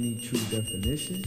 any true definition,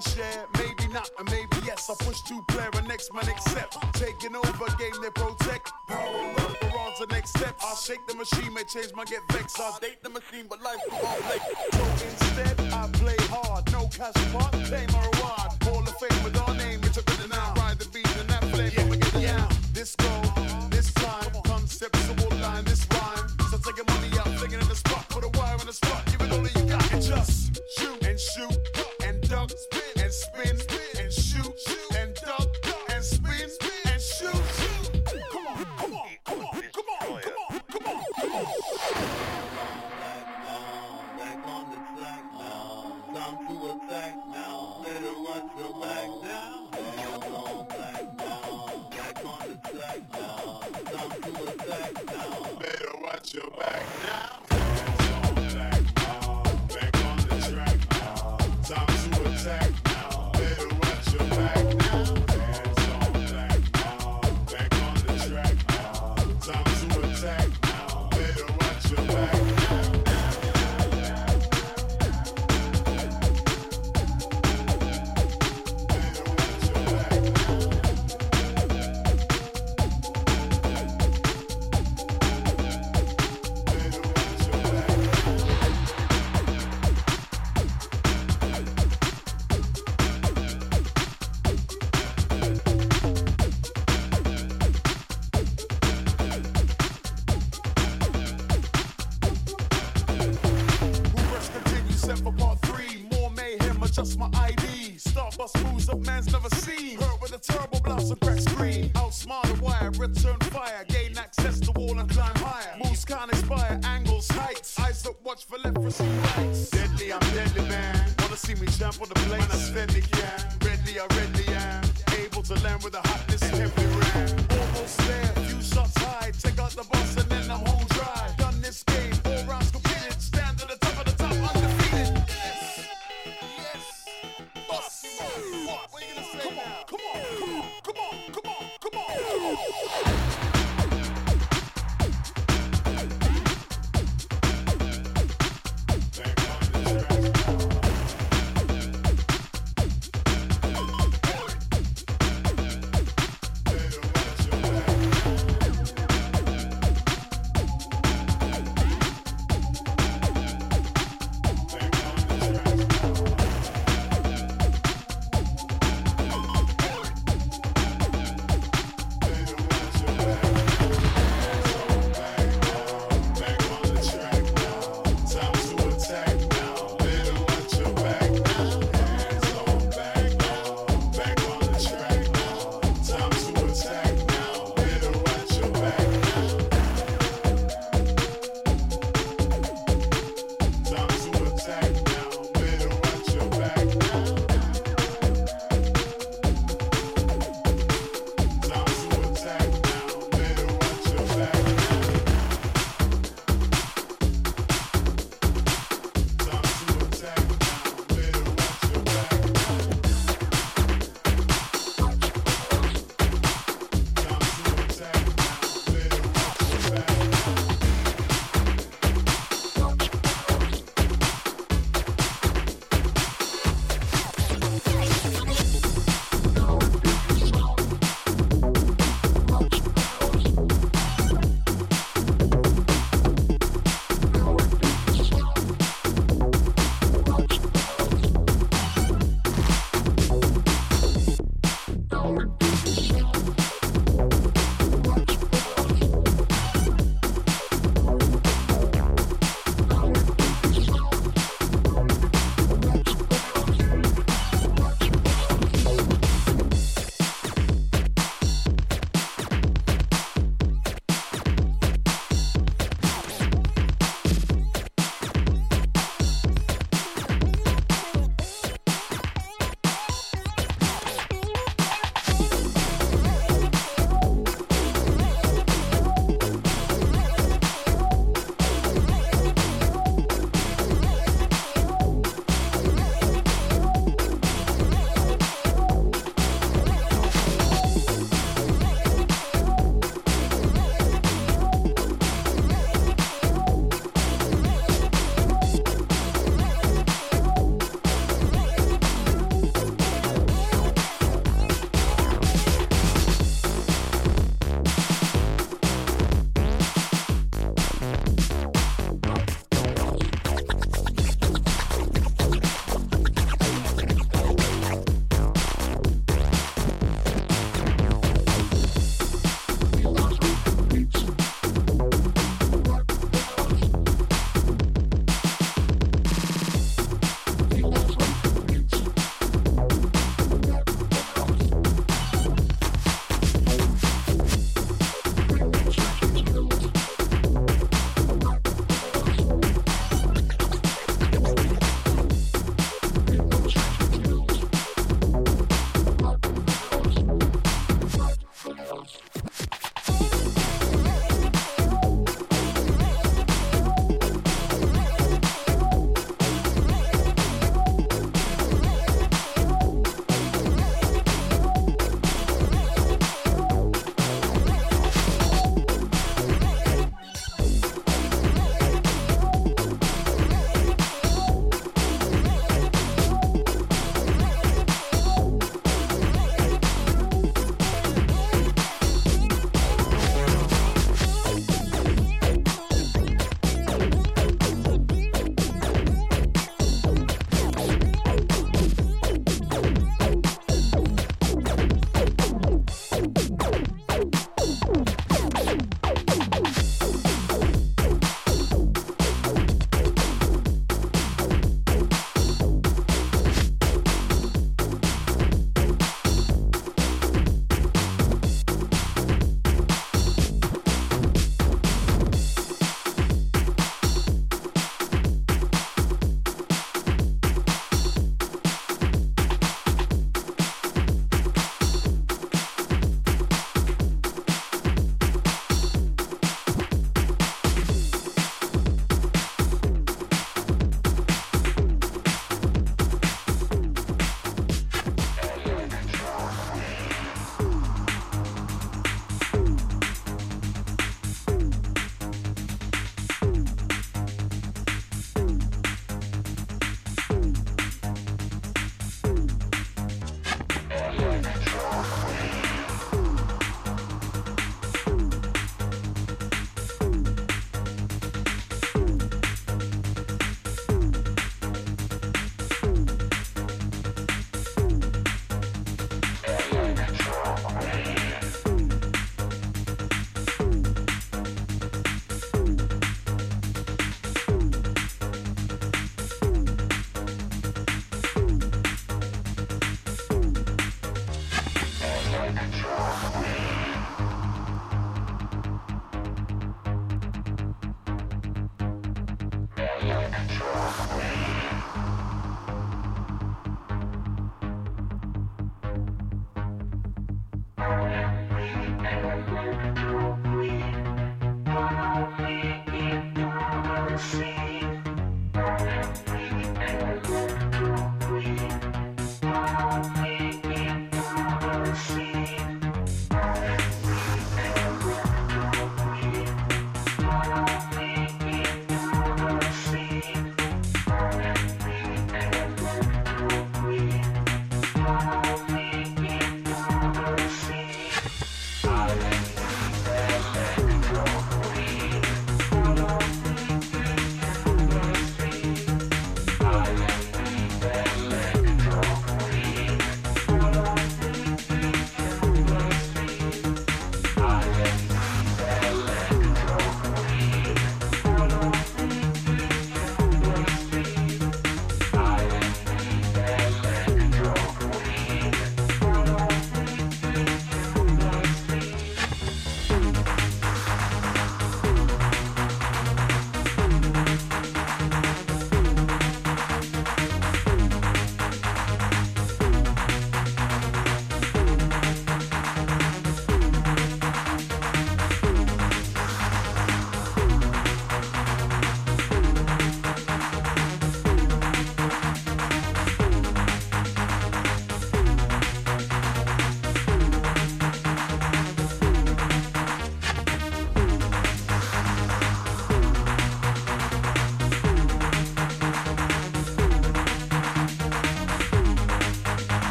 share, maybe not, and maybe yes. I push two player and next man accept. Taking over game they protect. Power up, we're on to next step. I'll shake the machine, may change my get vexed. I date